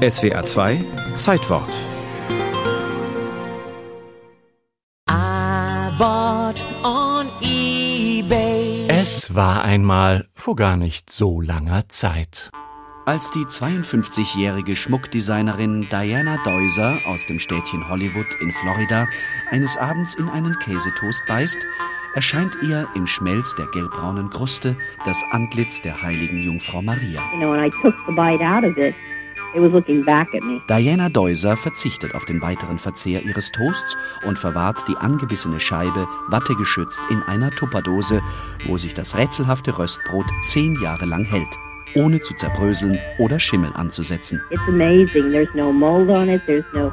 SWA 2 Zeitwort. Es war einmal vor gar nicht so langer Zeit. Als die 52-jährige Schmuckdesignerin Diana Deuser aus dem Städtchen Hollywood in Florida eines Abends in einen Käsetoast beißt, erscheint ihr im Schmelz der gelbbraunen Kruste das Antlitz der heiligen Jungfrau Maria. You know, Diana Deuser verzichtet auf den weiteren Verzehr ihres Toasts und verwahrt die angebissene Scheibe wattegeschützt in einer Tupperdose, wo sich das rätselhafte Röstbrot zehn Jahre lang hält, ohne zu zerbröseln oder Schimmel anzusetzen. It's amazing. There's no mold on it. There's no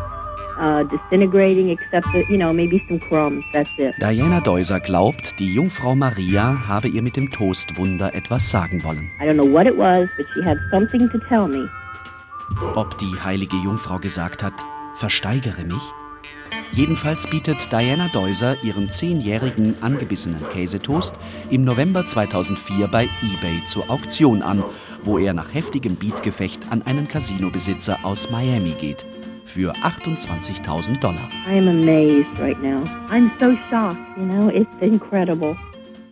uh, disintegrating except, the, you know, maybe some crumbs. That's it. Diana Deuser glaubt, die Jungfrau Maria habe ihr mit dem Toastwunder etwas sagen wollen. I don't know what it was, but she had something to tell me. Ob die heilige Jungfrau gesagt hat, versteigere mich? Jedenfalls bietet Diana Deuser ihren zehnjährigen angebissenen Käsetoast im November 2004 bei eBay zur Auktion an, wo er nach heftigem Beatgefecht an einen Casinobesitzer aus Miami geht. Für 28.000 Dollar. I am amazed right now. I'm so shocked, you know, it's incredible.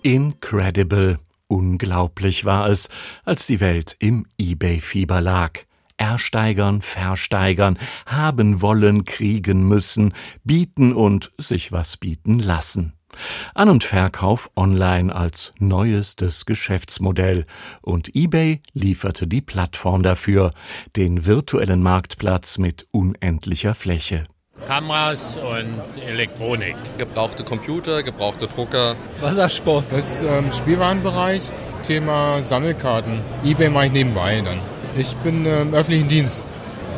Incredible. Unglaublich war es, als die Welt im eBay-Fieber lag. Ersteigern, versteigern, haben wollen, kriegen müssen, bieten und sich was bieten lassen. An- und Verkauf online als neuestes Geschäftsmodell und eBay lieferte die Plattform dafür, den virtuellen Marktplatz mit unendlicher Fläche. Kameras und Elektronik. Gebrauchte Computer, gebrauchte Drucker. Wassersport. Das ist ähm, Spielwarenbereich, Thema Sammelkarten. Ebay mache ich nebenbei dann. Ich bin äh, im öffentlichen Dienst.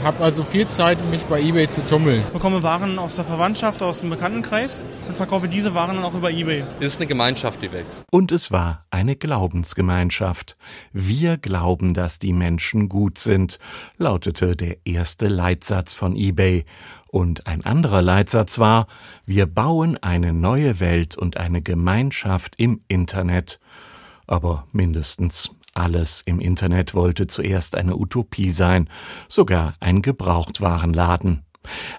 Habe also viel Zeit, mich bei Ebay zu tummeln. Ich bekomme Waren aus der Verwandtschaft, aus dem Bekanntenkreis und verkaufe diese Waren dann auch über Ebay. Ist eine Gemeinschaft, die wächst. Und es war eine Glaubensgemeinschaft. Wir glauben, dass die Menschen gut sind, lautete der erste Leitsatz von eBay. Und ein anderer Leitsatz war, wir bauen eine neue Welt und eine Gemeinschaft im Internet. Aber mindestens alles im Internet wollte zuerst eine Utopie sein, sogar ein Gebrauchtwarenladen.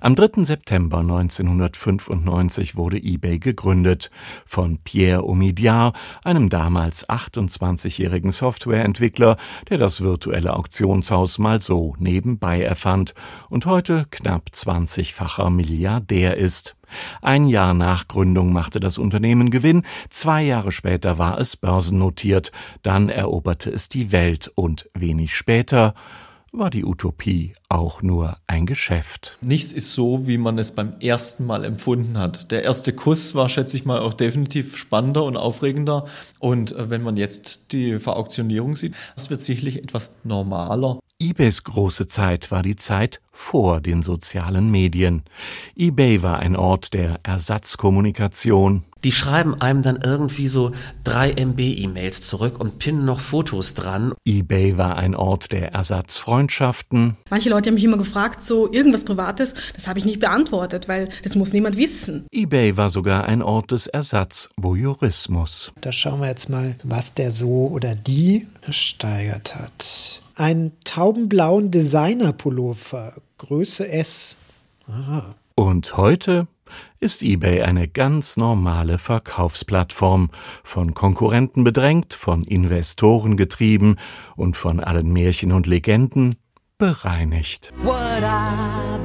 Am 3. September 1995 wurde eBay gegründet von Pierre Omidyar, einem damals 28-jährigen Softwareentwickler, der das virtuelle Auktionshaus mal so nebenbei erfand und heute knapp 20-facher Milliardär ist. Ein Jahr nach Gründung machte das Unternehmen Gewinn, zwei Jahre später war es börsennotiert, dann eroberte es die Welt und wenig später war die Utopie auch nur ein Geschäft. Nichts ist so, wie man es beim ersten Mal empfunden hat. Der erste Kuss war, schätze ich mal, auch definitiv spannender und aufregender. Und äh, wenn man jetzt die Verauktionierung sieht, das wird sicherlich etwas normaler. eBays große Zeit war die Zeit vor den sozialen Medien. eBay war ein Ort der Ersatzkommunikation, Die schreiben einem dann irgendwie so 3 MB E-Mails zurück und pinnen noch Fotos dran. eBay war ein Ort der Ersatzfreundschaften, Manche Leute haben mich immer gefragt, so irgendwas Privates, das habe ich nicht beantwortet, weil das muss niemand wissen. eBay war sogar ein Ort des Ersatzvoyeurismus. Da schauen wir jetzt mal, was der so oder die ersteigert hat. Einen taubenblauen Designer-Pullover, Größe S. Aha. Und heute ist eBay eine ganz normale Verkaufsplattform, von Konkurrenten bedrängt, von Investoren getrieben und von allen Märchen und Legenden bereinigt. What I